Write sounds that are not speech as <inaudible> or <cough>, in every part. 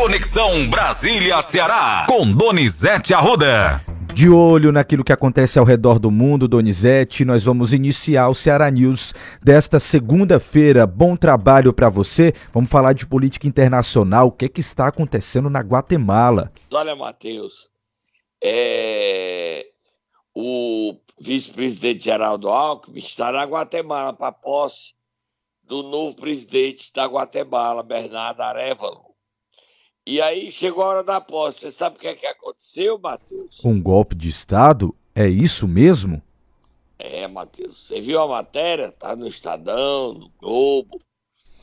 Conexão Brasília-Ceará, com Donizete Arruda. De olho naquilo que acontece ao redor do mundo, Donizete, nós vamos iniciar o Ceará News desta segunda-feira. Bom trabalho para você. Vamos falar de política internacional. O que, é que está acontecendo na Guatemala? Olha, Matheus, é... o vice-presidente Geraldo Alckmin está na Guatemala para posse do novo presidente da Guatemala, Bernardo Arevalo. E aí chegou a hora da posse. Você sabe o que, é que aconteceu, Matheus? Um golpe de Estado? É isso mesmo? É, Matheus. Você viu a matéria? Tá no Estadão, no Globo.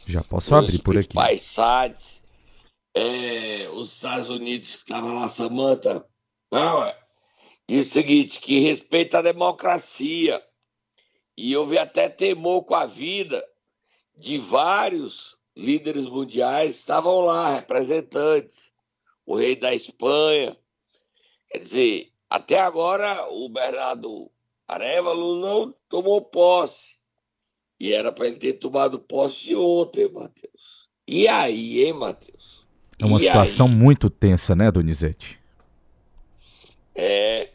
Já posso abrir por aqui. Os sites. É, os Estados Unidos que estavam lá, Samanta. Não, é. E o seguinte, que respeita a democracia. E houve até temor com a vida de vários líderes mundiais estavam lá, representantes, o rei da Espanha. Quer dizer, até agora o Bernardo Arevalo não tomou posse. E era para ele ter tomado posse ontem, Matheus. E aí, hein, Matheus? É uma e situação aí? muito tensa, né, Donizete? É.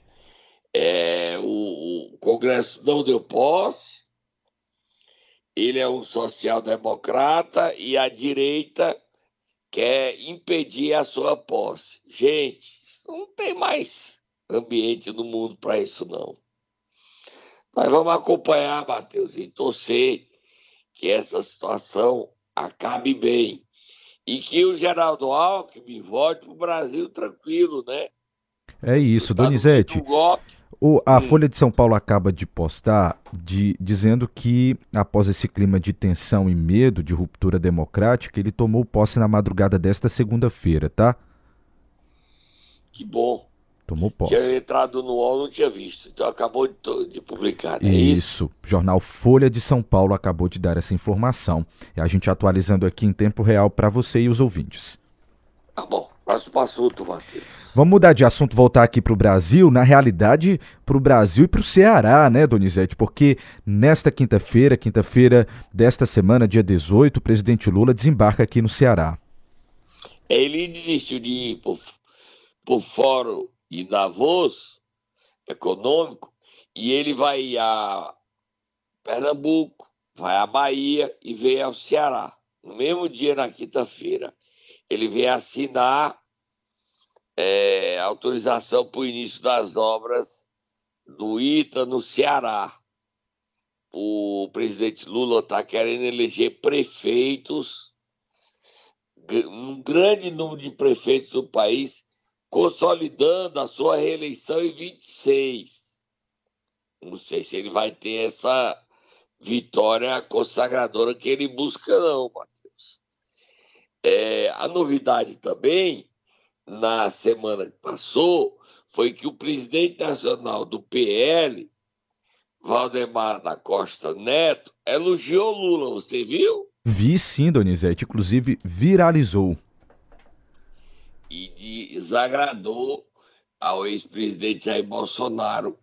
é o, o Congresso não deu posse ele é um social-democrata e a direita quer impedir a sua posse. Gente, não tem mais ambiente no mundo para isso, não. Nós vamos acompanhar, Matheus, e torcer que essa situação acabe bem. E que o Geraldo Alckmin volte para o Brasil tranquilo, né? É isso, tá Donizete. O, a hum. Folha de São Paulo acaba de postar de, dizendo que, após esse clima de tensão e medo de ruptura democrática, ele tomou posse na madrugada desta segunda-feira, tá? Que bom. Tomou posse. Tinha entrado no UOL, não tinha visto. Então acabou de, de publicar. É isso. isso. Jornal Folha de São Paulo acabou de dar essa informação. E a gente atualizando aqui em tempo real para você e os ouvintes. Próximo assunto, Matheus. Vamos mudar de assunto, voltar aqui para o Brasil, na realidade, para o Brasil e para o Ceará, né, Donizete? Porque nesta quinta-feira, quinta-feira desta semana, dia 18, o presidente Lula desembarca aqui no Ceará. Ele desistiu de ir para o Fórum de Davos econômico e ele vai a Pernambuco, vai à Bahia e vem ao Ceará. No mesmo dia, na quinta-feira, ele vem assinar é, autorização para o início das obras do ITA no Ceará. O presidente Lula está querendo eleger prefeitos, um grande número de prefeitos do país, consolidando a sua reeleição em 26. Não sei se ele vai ter essa vitória consagradora que ele busca, não, Matheus. É, a novidade também na semana que passou foi que o presidente nacional do PL, Valdemar da Costa Neto, elogiou Lula. Você viu? Vi sim, Donizete. Inclusive viralizou. E desagradou ao ex-presidente Jair Bolsonaro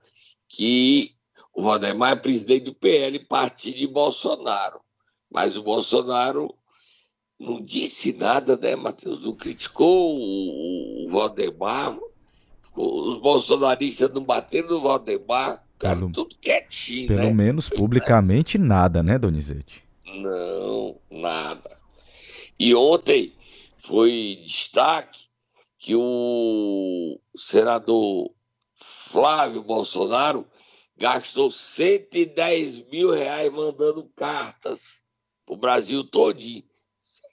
que o Valdemar é presidente do PL, partido de Bolsonaro. Mas o Bolsonaro não disse nada, né, Matheus? Não criticou o, o Valdemar. Os bolsonaristas não bateram no Valdemar. Cara, pelo, tudo quietinho, Pelo né? menos publicamente nada, né, Donizete? Não, nada. E ontem foi destaque que o senador Flávio Bolsonaro gastou 110 mil reais mandando cartas pro Brasil todinho.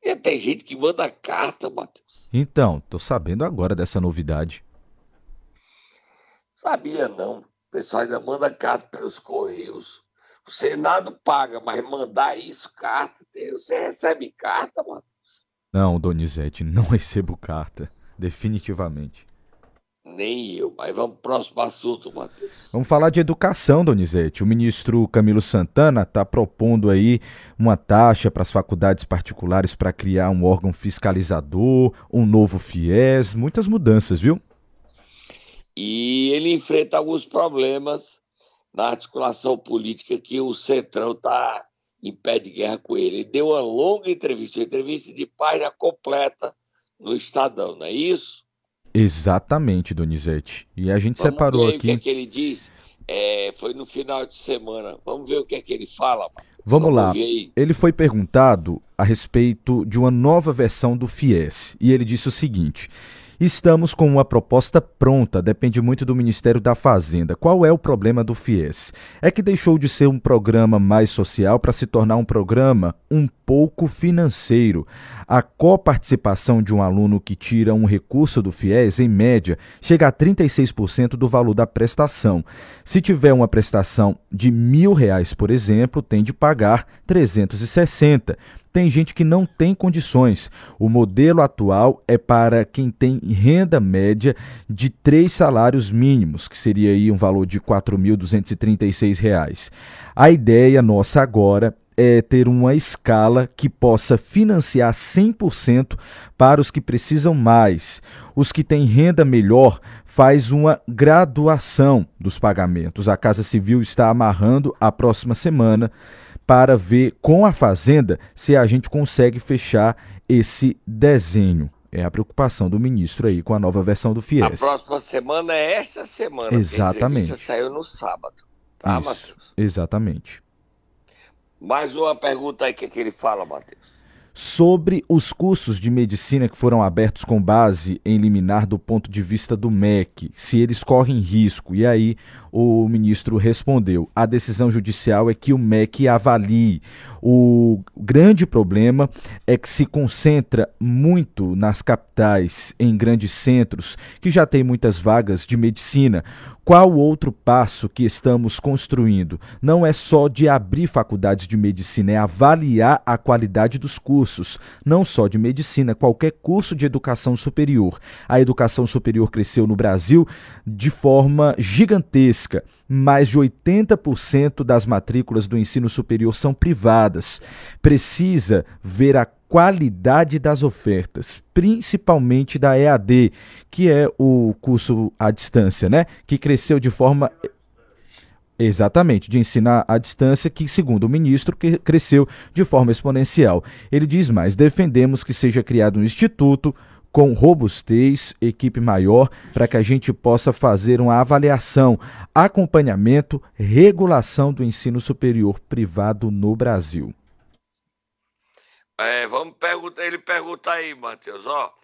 E tem gente que manda carta, Matheus. Então, tô sabendo agora dessa novidade. Sabia não. O pessoal ainda manda carta pelos correios. O Senado paga, mas mandar isso, carta, você recebe carta, mano? Não, Donizete, não <laughs> recebo carta. Definitivamente. Nem eu, mas vamos pro próximo assunto, Matheus. Vamos falar de educação, Donizete. O ministro Camilo Santana está propondo aí uma taxa para as faculdades particulares para criar um órgão fiscalizador, um novo FIES, muitas mudanças, viu? E ele enfrenta alguns problemas na articulação política que o Centrão está em pé de guerra com ele. Ele deu uma longa entrevista, uma entrevista de página completa no Estadão, não é isso? Exatamente, Donizete. E a gente Vamos separou aqui. O que, é que ele diz? É, foi no final de semana. Vamos ver o que é que ele fala. Vamos lá. Ele foi perguntado a respeito de uma nova versão do FIES e ele disse o seguinte: Estamos com uma proposta pronta, depende muito do Ministério da Fazenda. Qual é o problema do FIES? É que deixou de ser um programa mais social para se tornar um programa um pouco financeiro. A coparticipação de um aluno que tira um recurso do FIES, em média, chega a 36% do valor da prestação. Se tiver uma prestação de mil reais, por exemplo, tem de pagar 360 tem gente que não tem condições. O modelo atual é para quem tem renda média de três salários mínimos, que seria aí um valor de R$ 4.236. A ideia nossa agora é ter uma escala que possa financiar 100% para os que precisam mais. Os que têm renda melhor faz uma graduação dos pagamentos. A Casa Civil está amarrando a próxima semana para ver com a Fazenda se a gente consegue fechar esse desenho. É a preocupação do ministro aí com a nova versão do FIES. A próxima semana é esta semana. Exatamente. A saiu no sábado. Tá, Matheus? Exatamente. Mais uma pergunta aí que, que ele fala, Matheus sobre os cursos de medicina que foram abertos com base em liminar do ponto de vista do MEC, se eles correm risco. E aí o ministro respondeu: a decisão judicial é que o MEC avalie. O grande problema é que se concentra muito nas capitais, em grandes centros, que já têm muitas vagas de medicina. Qual outro passo que estamos construindo? Não é só de abrir faculdades de medicina, é avaliar a qualidade dos cursos, não só de medicina, qualquer curso de educação superior. A educação superior cresceu no Brasil de forma gigantesca. Mais de 80% das matrículas do ensino superior são privadas. Precisa ver a qualidade das ofertas, principalmente da EAD, que é o curso à distância, né? Que cresceu de forma Exatamente, de ensinar à distância, que, segundo o ministro, que cresceu de forma exponencial. Ele diz mais: defendemos que seja criado um instituto com robustez, equipe maior, para que a gente possa fazer uma avaliação, acompanhamento, regulação do ensino superior privado no Brasil. É, vamos perguntar, ele pergunta aí, Matheus, ó,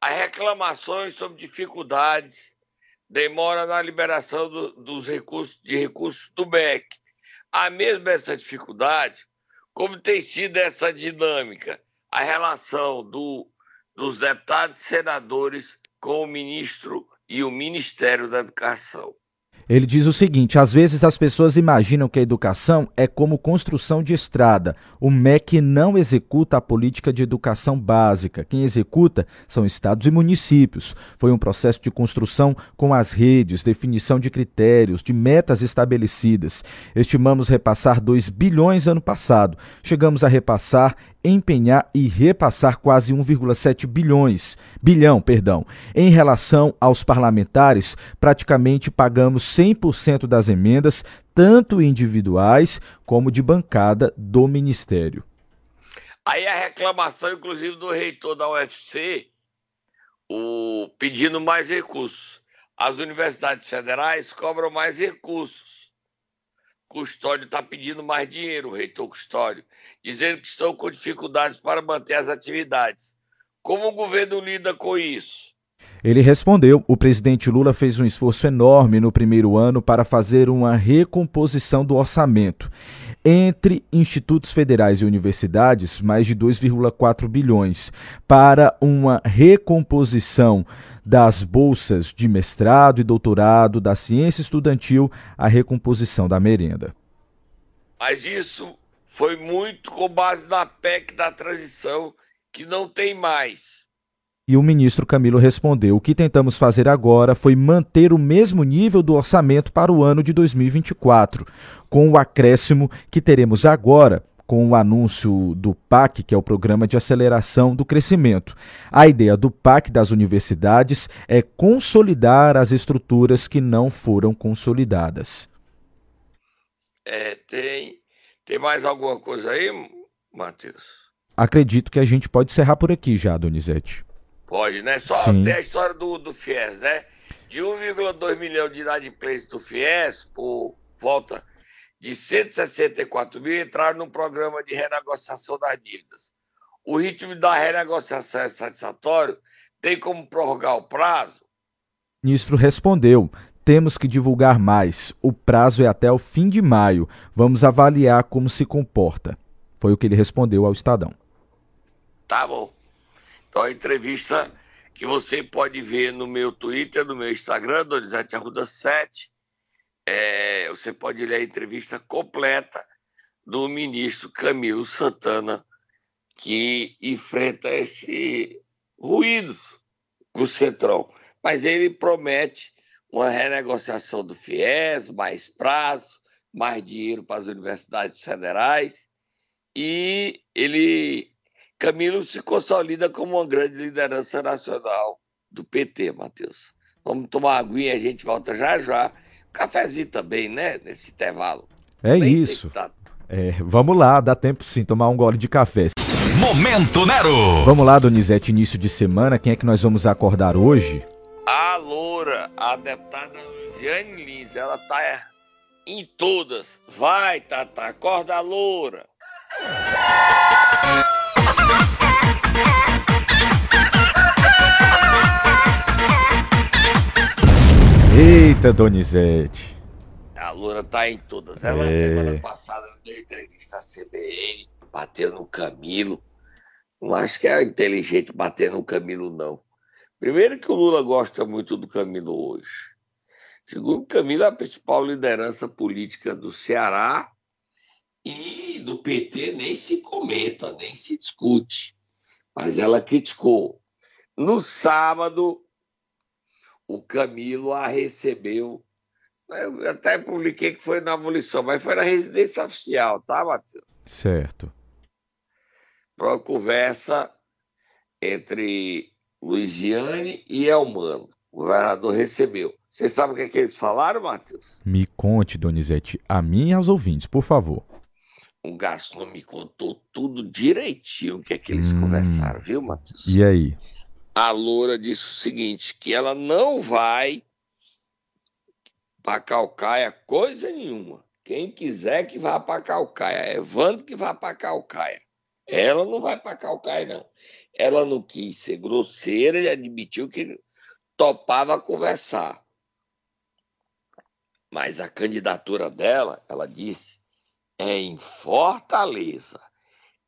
as reclamações sobre dificuldades, demora na liberação do, dos recursos, de recursos do MEC. A mesma essa dificuldade, como tem sido essa dinâmica, a relação do, dos deputados e senadores com o ministro e o Ministério da Educação. Ele diz o seguinte: às vezes as pessoas imaginam que a educação é como construção de estrada. O MEC não executa a política de educação básica. Quem executa são estados e municípios. Foi um processo de construção com as redes, definição de critérios, de metas estabelecidas. Estimamos repassar 2 bilhões ano passado. Chegamos a repassar empenhar e repassar quase 1,7 bilhões, bilhão, perdão. Em relação aos parlamentares, praticamente pagamos 100% das emendas, tanto individuais como de bancada do ministério. Aí a reclamação inclusive do reitor da UFC, o pedindo mais recursos. As universidades federais cobram mais recursos Custódio está pedindo mais dinheiro, reitor Custódio, dizendo que estão com dificuldades para manter as atividades. Como o governo lida com isso? Ele respondeu: o presidente Lula fez um esforço enorme no primeiro ano para fazer uma recomposição do orçamento. Entre institutos federais e universidades, mais de 2,4 bilhões para uma recomposição das bolsas de mestrado e doutorado, da ciência estudantil, a recomposição da merenda. Mas isso foi muito com base na PEC da transição, que não tem mais. E o ministro Camilo respondeu: o que tentamos fazer agora foi manter o mesmo nível do orçamento para o ano de 2024, com o acréscimo que teremos agora com o anúncio do PAC, que é o Programa de Aceleração do Crescimento. A ideia do PAC das universidades é consolidar as estruturas que não foram consolidadas. É, tem, tem mais alguma coisa aí, Matheus? Acredito que a gente pode encerrar por aqui já, Donizete. Pode, né? Só Sim. tem a história do, do FIES, né? De 1,2 milhão de inadimplentes do FIES, por volta de 164 mil, entraram no programa de renegociação das dívidas. O ritmo da renegociação é satisfatório? Tem como prorrogar o prazo? O ministro respondeu: temos que divulgar mais. O prazo é até o fim de maio. Vamos avaliar como se comporta. Foi o que ele respondeu ao Estadão. Tá bom. Então a entrevista que você pode ver no meu Twitter, no meu Instagram, Donizete Arruda 7. É, você pode ler a entrevista completa do ministro Camilo Santana, que enfrenta esse ruídos com o Centrão. Mas ele promete uma renegociação do FIES, mais prazo, mais dinheiro para as universidades federais. E ele Camilo se consolida como uma grande liderança nacional do PT, Matheus. Vamos tomar uma aguinha, a gente volta já já. cafezinho também, né? Nesse intervalo. É Bem isso. É, vamos lá, dá tempo sim, tomar um gole de café. Momento Nero! Vamos lá, Donizete, início de semana. Quem é que nós vamos acordar hoje? A Loura, a deputada Luciane Lins, ela tá em todas. Vai, Tata, acorda a Loura! Eita, Donizete. A Loura tá em todas. Ela, é. semana passada, deu entrevista à CBN, bateu no Camilo. Não acho que é inteligente bater no Camilo, não. Primeiro que o Lula gosta muito do Camilo hoje. Segundo, Camilo é a principal liderança política do Ceará e do PT nem se comenta, nem se discute. Mas ela criticou. No sábado, o Camilo a recebeu. Eu até publiquei que foi na abolição, mas foi na residência oficial, tá, Matheus? Certo. Para uma conversa entre Luiziane e Elmano. O governador recebeu. Você sabe o que, é que eles falaram, Matheus? Me conte, Donizete, a mim e aos ouvintes, por favor. O Gaston me contou tudo direitinho o que é que eles hum, conversaram, viu, Matheus? E aí? A Loura disse o seguinte, que ela não vai para Calcaia coisa nenhuma. Quem quiser que vá para Calcaia. É Evandro que vá para Calcaia. Ela não vai para Calcaia, não. Ela não quis ser grosseira e admitiu que topava conversar. Mas a candidatura dela, ela disse, em Fortaleza.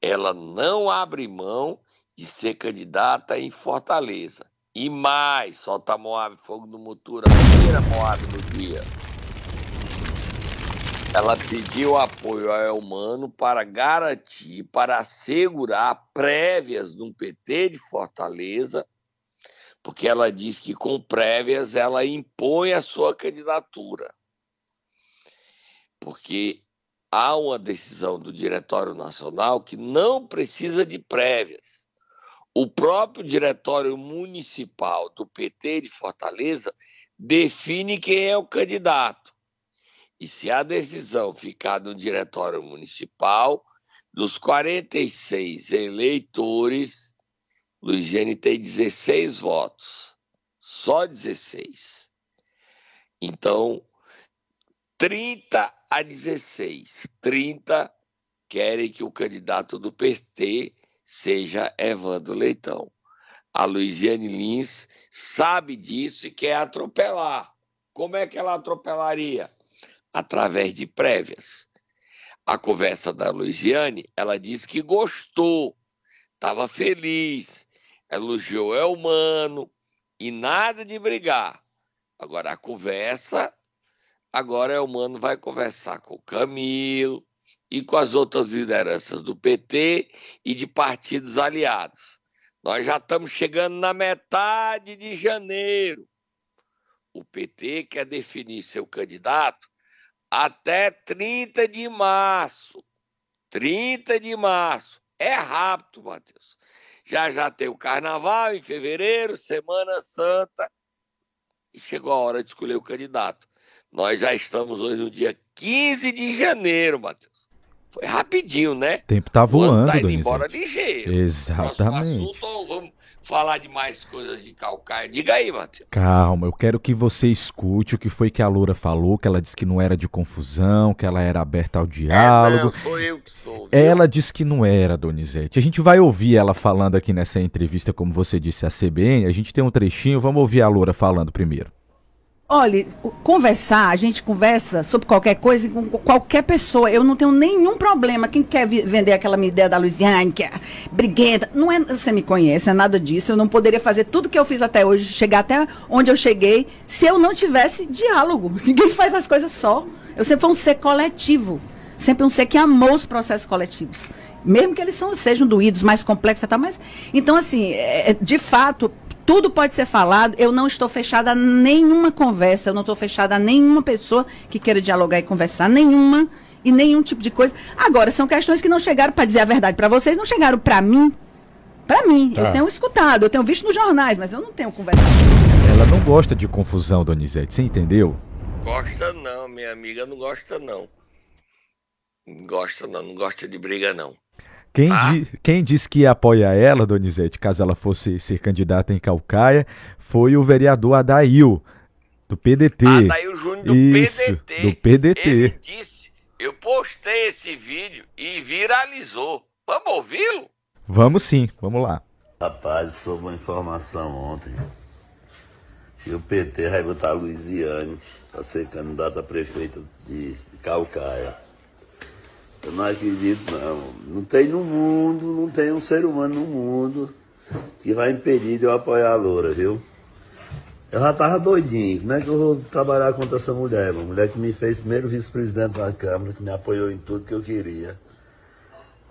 Ela não abre mão de ser candidata em Fortaleza. E mais, solta Moab, fogo no Mutura, primeira Moab no dia. Ela pediu apoio ao Elmano para garantir, para assegurar prévias no PT de Fortaleza, porque ela diz que com prévias ela impõe a sua candidatura. Porque há uma decisão do Diretório Nacional que não precisa de prévias. O próprio Diretório Municipal do PT de Fortaleza define quem é o candidato. E se a decisão ficar no Diretório Municipal, dos 46 eleitores, Luiziane tem 16 votos. Só 16. Então, 30 a 16. 30 querem que o candidato do PT seja Evandro Leitão. A Luiziane Lins sabe disso e quer atropelar. Como é que ela atropelaria? Através de prévias. A conversa da Luiziane, ela disse que gostou, estava feliz, elogiou é humano e nada de brigar. Agora a conversa Agora o Mano vai conversar com o Camilo e com as outras lideranças do PT e de partidos aliados. Nós já estamos chegando na metade de janeiro. O PT quer definir seu candidato até 30 de março. 30 de março. É rápido, Matheus. Já já tem o carnaval em fevereiro, Semana Santa. E chegou a hora de escolher o candidato. Nós já estamos hoje no dia 15 de janeiro, Matheus. Foi rapidinho, né? O tempo tá voando, tá indo embora ligeiro. Exatamente. Assunto, vamos, falar de mais coisas de Calcaia. Diga aí, Matheus. Calma, eu quero que você escute o que foi que a Loura falou, que ela disse que não era de confusão, que ela era aberta ao diálogo. É, não, sou eu que sou. Viu? Ela disse que não era, Donizete. A gente vai ouvir ela falando aqui nessa entrevista, como você disse, a CBN. A gente tem um trechinho, vamos ouvir a Loura falando primeiro. Olha, conversar, a gente conversa sobre qualquer coisa com qualquer pessoa. Eu não tenho nenhum problema. Quem quer vender aquela minha ideia da Luiziane, que é briguenta, não é, você me conhece, é nada disso. Eu não poderia fazer tudo que eu fiz até hoje, chegar até onde eu cheguei, se eu não tivesse diálogo. <laughs> Ninguém faz as coisas só. Eu sempre fui um ser coletivo. Sempre um ser que amou os processos coletivos. Mesmo que eles são, sejam doídos, mais complexos e tal, mas. Então, assim, é, de fato, tudo pode ser falado. Eu não estou fechada a nenhuma conversa, eu não estou fechada a nenhuma pessoa que queira dialogar e conversar, nenhuma e nenhum tipo de coisa. Agora, são questões que não chegaram para dizer a verdade para vocês, não chegaram para mim. Para mim, tá. eu tenho escutado, eu tenho visto nos jornais, mas eu não tenho conversado. Ela não gosta de confusão, Donizete, você entendeu? Gosta não, minha amiga não gosta não. Não gosta não, não gosta de briga não. Quem, ah. di, quem disse que apoia ela, Donizete, caso ela fosse ser candidata em Calcaia, foi o vereador Adail, do PDT. Adail Júnior do Isso, PDT. Do PDT. Ele disse, eu postei esse vídeo e viralizou. Vamos ouvi-lo? Vamos sim, vamos lá. Rapaz, soube uma informação ontem que o PT vai botar a Luiziane para ser candidata a prefeita de Calcaia. Eu não acredito, não. Não tem no mundo, não tem um ser humano no mundo que vai impedir de eu apoiar a Loura, viu? Eu já tava doidinho. Como é que eu vou trabalhar contra essa mulher? Uma mulher que me fez primeiro vice-presidente da Câmara, que me apoiou em tudo que eu queria.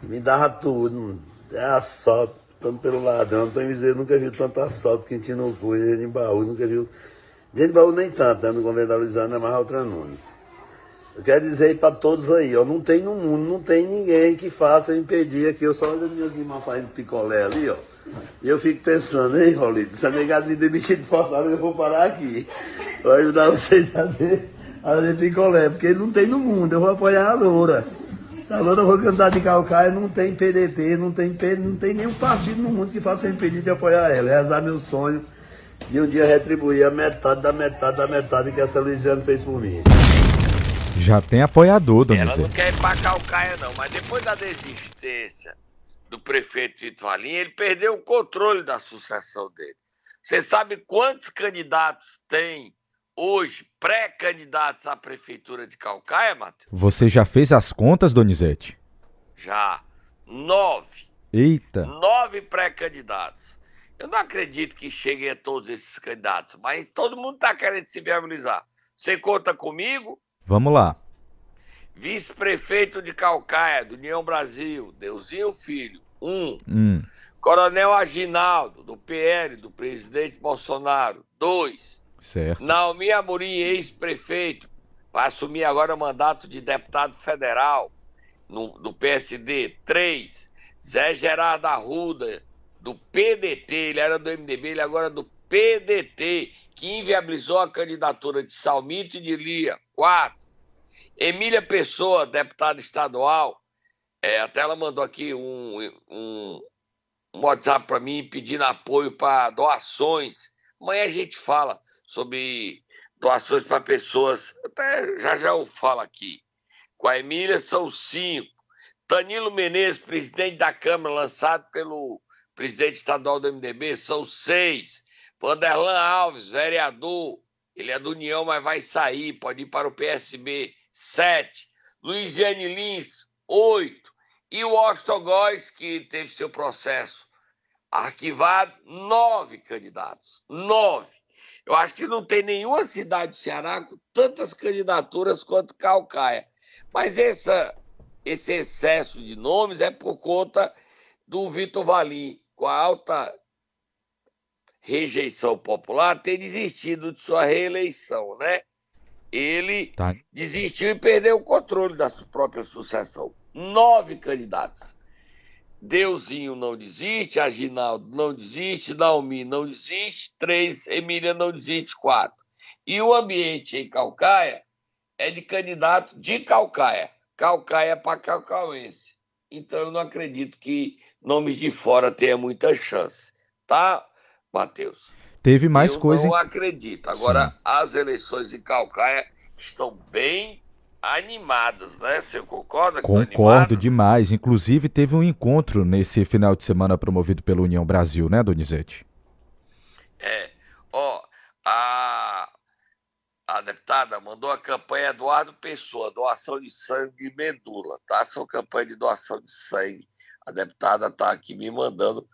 Me dava tudo. É assalto, tanto pelo ladrão. Então, eu nunca vi tanto assalto que tinha no cu, em baú, nunca viu. Dentro de baú nem tanto, né? no governo da Luiziana, mas outra Nunes. Eu quero dizer para todos aí, ó, não tem no mundo, não tem ninguém que faça impedir aqui. Eu só olho as minhas irmãs fazendo picolé ali, ó. E eu fico pensando, hein, Rolito, se a negada me demitir de Fortaleza, eu vou parar aqui. Vou ajudar vocês a ver, a picolé, porque não tem no mundo, eu vou apoiar a Loura. Se a Loura for cantar de calcaia, não tem PDT, não tem, não tem nenhum partido no mundo que faça impedir de apoiar ela. Rezar meu sonho e um dia retribuir a metade da metade da metade que essa Luiziane fez por mim. Já tem apoiador, Donizete. Ela não quer ir pra Calcaia, não, mas depois da desistência do prefeito Tito Valim, ele perdeu o controle da sucessão dele. Você sabe quantos candidatos tem hoje, pré-candidatos à prefeitura de Calcaia, Matheus? Você já fez as contas, Donizete? Já. Nove. Eita. Nove pré-candidatos. Eu não acredito que cheguem a todos esses candidatos, mas todo mundo está querendo se viabilizar. Você conta comigo? Vamos lá. Vice-prefeito de Calcaia, do União Brasil, Deusinho Filho, um. Hum. Coronel Aginaldo, do PL, do presidente Bolsonaro, dois. Certo. Naomi Amorim, ex-prefeito, vai assumir agora o mandato de deputado federal no, do PSD, três. Zé Gerardo Arruda, do PDT, ele era do MDB, ele agora é do PDT, que inviabilizou a candidatura de Salmito e de Lia, quatro. Emília Pessoa, deputada estadual, é, até ela mandou aqui um, um, um WhatsApp para mim pedindo apoio para doações. Amanhã a gente fala sobre doações para pessoas, até já já eu falo aqui. Com a Emília são cinco. Danilo Menezes, presidente da Câmara, lançado pelo presidente estadual do MDB, são seis. Vanderlan Alves, vereador, ele é do União, mas vai sair, pode ir para o PSB. 7. Luiziane Lins, 8. E o Austin Góes, que teve seu processo arquivado, 9 candidatos. 9. Eu acho que não tem nenhuma cidade do Ceará com tantas candidaturas quanto Calcaia. Mas essa, esse excesso de nomes é por conta do Vitor Valim, com a alta rejeição popular, ter desistido de sua reeleição, né? Ele tá. desistiu e perdeu o controle da sua própria sucessão. Nove candidatos. Deusinho não desiste, Aginaldo não desiste, Naomi não desiste, três, Emília não desiste, quatro. E o ambiente em Calcaia é de candidato de Calcaia. Calcaia para calcauense. Então eu não acredito que nomes de fora tenham muita chance. tá, Matheus? Teve mais eu coisa. Eu não acredito. Agora, Sim. as eleições em Calcaia estão bem animadas, né? Você concorda? Concordo demais. Inclusive, teve um encontro nesse final de semana promovido pela União Brasil, né, Donizete? É. Ó, a, a deputada mandou a campanha Eduardo Pessoa, doação de sangue e medula, tá? São campanha de doação de sangue. A deputada está aqui me mandando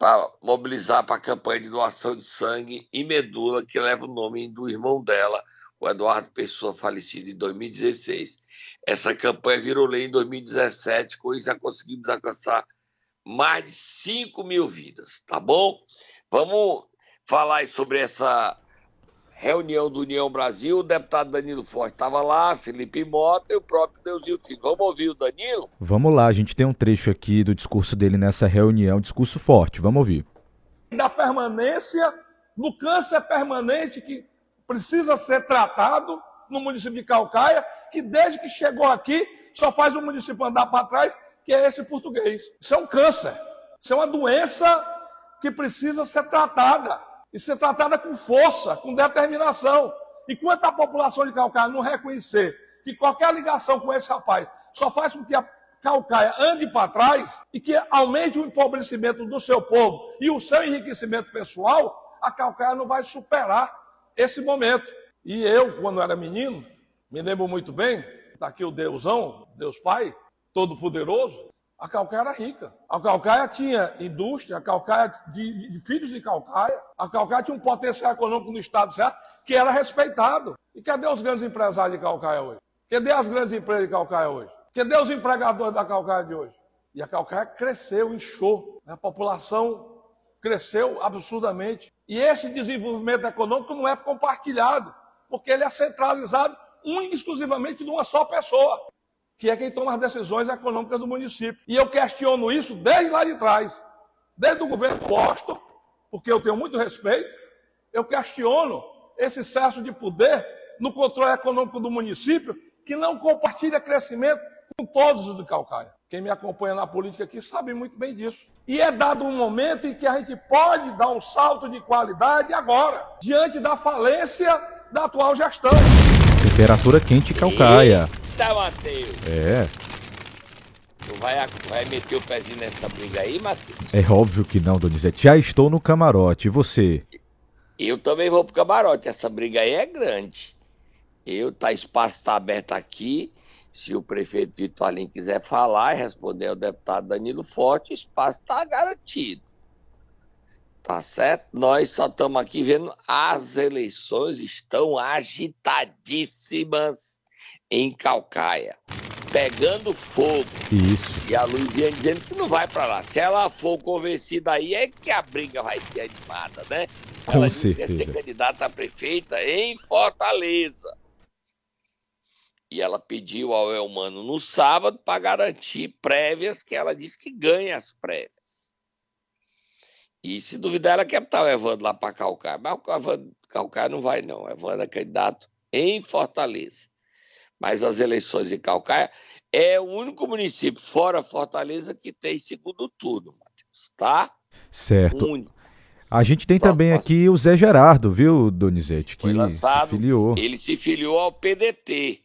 para mobilizar para a campanha de doação de sangue e medula, que leva o nome do irmão dela, o Eduardo Pessoa, falecido em 2016. Essa campanha virou lei em 2017, com isso já conseguimos alcançar mais de 5 mil vidas, tá bom? Vamos falar sobre essa reunião do União Brasil, o deputado Danilo Forte estava lá, Felipe Mota e o próprio Deusinho Filho. Vamos ouvir o Danilo? Vamos lá, a gente tem um trecho aqui do discurso dele nessa reunião, discurso forte, vamos ouvir. Da permanência, no câncer permanente que precisa ser tratado no município de Calcaia, que desde que chegou aqui só faz o município andar para trás, que é esse português. Isso é um câncer, isso é uma doença que precisa ser tratada e ser tratada com força, com determinação. Enquanto a população de Calcaia não reconhecer que qualquer ligação com esse rapaz só faz com que a Calcaia ande para trás e que aumente o empobrecimento do seu povo e o seu enriquecimento pessoal, a Calcaia não vai superar esse momento. E eu, quando era menino, me lembro muito bem, está aqui o Deusão, Deus Pai, Todo-Poderoso, a Calcaia era rica. A Calcaia tinha indústria, a Calcaia de, de, filhos de Calcaia, a Calcaia tinha um potencial econômico no estado certo que era respeitado. E cadê os grandes empresários de Calcaia hoje? Cadê as grandes empresas de Calcaia hoje? Cadê os empregadores da Calcaia de hoje? E a Calcaia cresceu, inchou. A população cresceu absurdamente. E esse desenvolvimento econômico não é compartilhado, porque ele é centralizado um exclusivamente de uma só pessoa que é quem toma as decisões econômicas do município. E eu questiono isso desde lá de trás, desde o governo posto, porque eu tenho muito respeito, eu questiono esse excesso de poder no controle econômico do município, que não compartilha crescimento com todos os do Calcaia. Quem me acompanha na política aqui sabe muito bem disso. E é dado um momento em que a gente pode dar um salto de qualidade agora, diante da falência da atual gestão. Temperatura quente Calcaia. Eita, Matheus! É. Tu vai, vai meter o pezinho nessa briga aí, Matheus? É óbvio que não, Donizete. Já estou no camarote. E você? Eu também vou pro camarote. Essa briga aí é grande. Eu, tá, espaço está aberto aqui. Se o prefeito Vitor Alim quiser falar e responder ao deputado Danilo Forte, o espaço está garantido. Tá certo? Nós só estamos aqui vendo as eleições estão agitadíssimas em Calcaia, pegando fogo. Isso. E a Luiziane dizendo que não vai para lá. Se ela for convencida aí, é que a briga vai ser animada, né? Com ela certeza. quer ser candidata a prefeita em Fortaleza. E ela pediu ao Elmano no sábado para garantir prévias, que ela disse que ganha as prévias. E se duvidar, ela quer botar o Evandro lá para Calcaia. Mas o Evandro Calcaia não vai, não. O Evandro é candidato em Fortaleza mas as eleições de Calcaia é o único município fora Fortaleza que tem segundo turno, Matheus, tá? Certo. Único. A gente tem também aqui o Zé Gerardo, viu, Donizete, que lançado, se filiou. Ele se filiou ao PDT.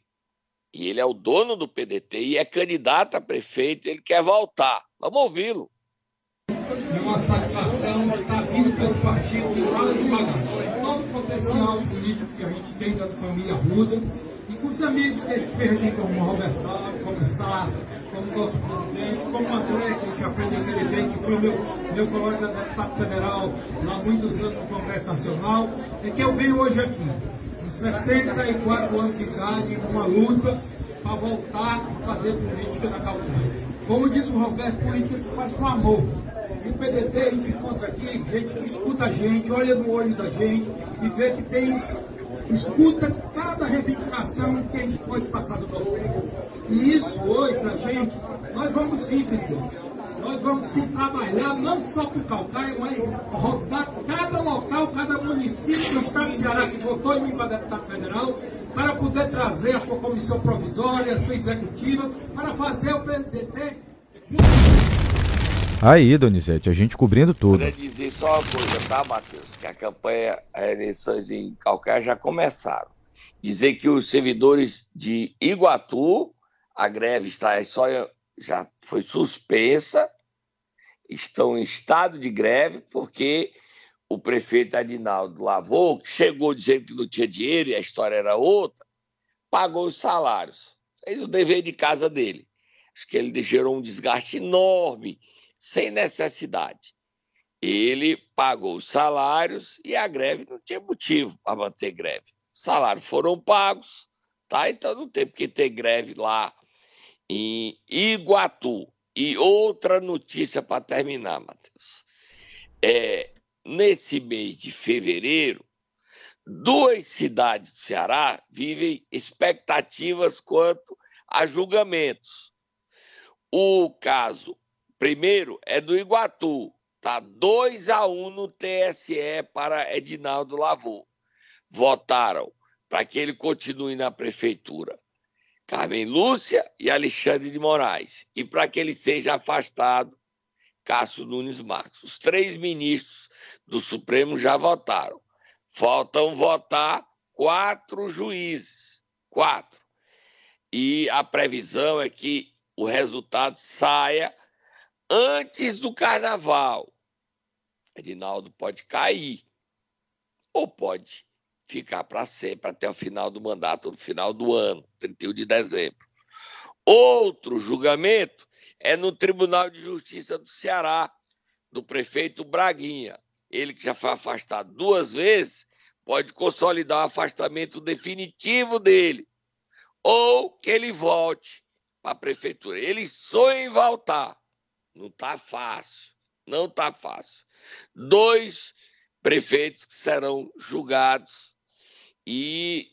E ele é o dono do PDT e é candidato a prefeito, ele quer voltar. Vamos ouvi-lo. É uma satisfação estar vindo para esse partido de lá de Todo o potencial político que a gente tem da família Ruda os amigos que a gente fez aqui, como o Roberto, como o Sá, como o nosso presidente, como o André, que a gente aprende aquele bem, que foi meu, meu colega deputado federal há muitos anos no Congresso Nacional, é que eu venho hoje aqui, com 64 anos de idade, uma luta para voltar a fazer política na Calcaia. Como disse o Roberto, política se faz com amor. E o PDT a gente encontra aqui gente que escuta a gente, olha no olho da gente e vê que tem escuta cada reivindicação que a gente pode passar do nosso povo. E isso hoje, para a gente, nós vamos sim, presidente. Nós vamos sim trabalhar não só com o Calcaia, mas rodar cada local, cada município do estado de Ceará que votou em mim para deputado federal, para poder trazer a sua comissão provisória, a sua executiva, para fazer o PDT Aí, Donizete, a gente cobrindo tudo. Queria dizer só uma coisa, tá, Matheus? Que a campanha, as eleições em Calcaia já começaram. Dizer que os servidores de Iguatu, a greve está só já foi suspensa, estão em estado de greve, porque o prefeito Adinaldo Lavou, que chegou dizendo que não tinha dinheiro e a história era outra, pagou os salários, fez o dever de casa dele. Acho que ele gerou um desgaste enorme, sem necessidade. Ele pagou os salários e a greve não tinha motivo para manter greve. Os salários foram pagos, tá? Então não tem porque ter greve lá em Iguatu. E outra notícia para terminar, Matheus. É, nesse mês de fevereiro, duas cidades do Ceará vivem expectativas quanto a julgamentos. O caso primeiro é do Iguatu, tá 2 a 1 no TSE para Edinaldo Lavô. Votaram para que ele continue na prefeitura. Carmen Lúcia e Alexandre de Moraes. E para que ele seja afastado, Cássio Nunes Marques. Os três ministros do Supremo já votaram. Faltam votar quatro juízes. Quatro. E a previsão é que o resultado saia antes do carnaval. Edinaldo pode cair. Ou pode ficar para sempre até o final do mandato, no final do ano, 31 de dezembro. Outro julgamento é no Tribunal de Justiça do Ceará, do prefeito Braguinha. Ele que já foi afastado duas vezes, pode consolidar o afastamento definitivo dele. Ou que ele volte para a prefeitura. Ele sonha em voltar. Não está fácil. Não está fácil. Dois prefeitos que serão julgados e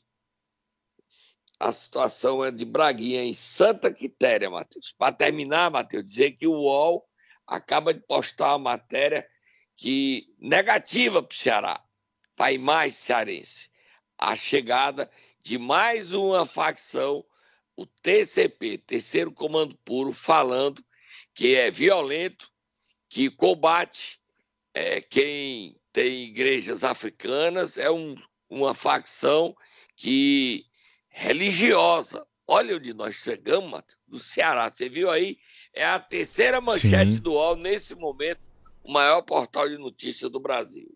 a situação é de Braguinha, em Santa Quitéria, Matheus. Para terminar, Matheus, dizer que o UOL acaba de postar uma matéria que negativa para o Ceará, para a imagem cearense. A chegada de mais uma facção, o TCP, Terceiro Comando Puro, falando que é violento, que combate é, quem tem igrejas africanas, é um uma facção que religiosa. Olha onde nós chegamos, do Ceará. Você viu aí? É a terceira manchete Sim. do UOL nesse momento, o maior portal de notícias do Brasil.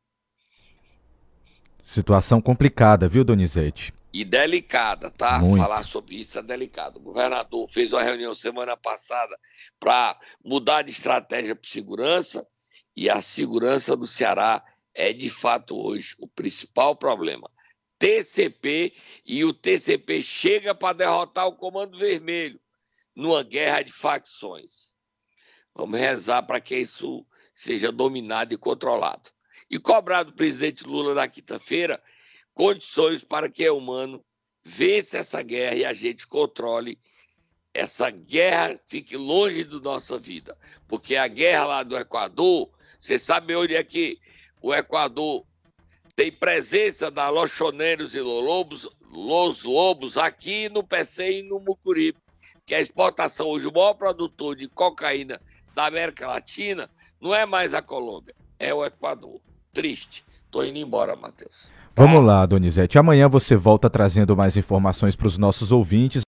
Situação complicada, viu, Donizete? E delicada, tá? Muito. Falar sobre isso é delicado. O governador fez uma reunião semana passada para mudar de estratégia para segurança e a segurança do Ceará é de fato hoje o principal problema. TCP e o TCP chega para derrotar o Comando Vermelho numa guerra de facções. Vamos rezar para que isso seja dominado e controlado. E cobrar do presidente Lula na quinta-feira condições para que o humano vença essa guerra e a gente controle essa guerra, fique longe da nossa vida. Porque a guerra lá do Equador, você sabe onde é que o Equador tem presença da Lochoneiros e Lobos, Los Lobos aqui no PC e no Mucuripe, que a exportação hoje, o maior produtor de cocaína da América Latina não é mais a Colômbia, é o Equador. Triste. Tô indo embora, Matheus. Vamos lá, Donizete. Amanhã você volta trazendo mais informações para os nossos ouvintes.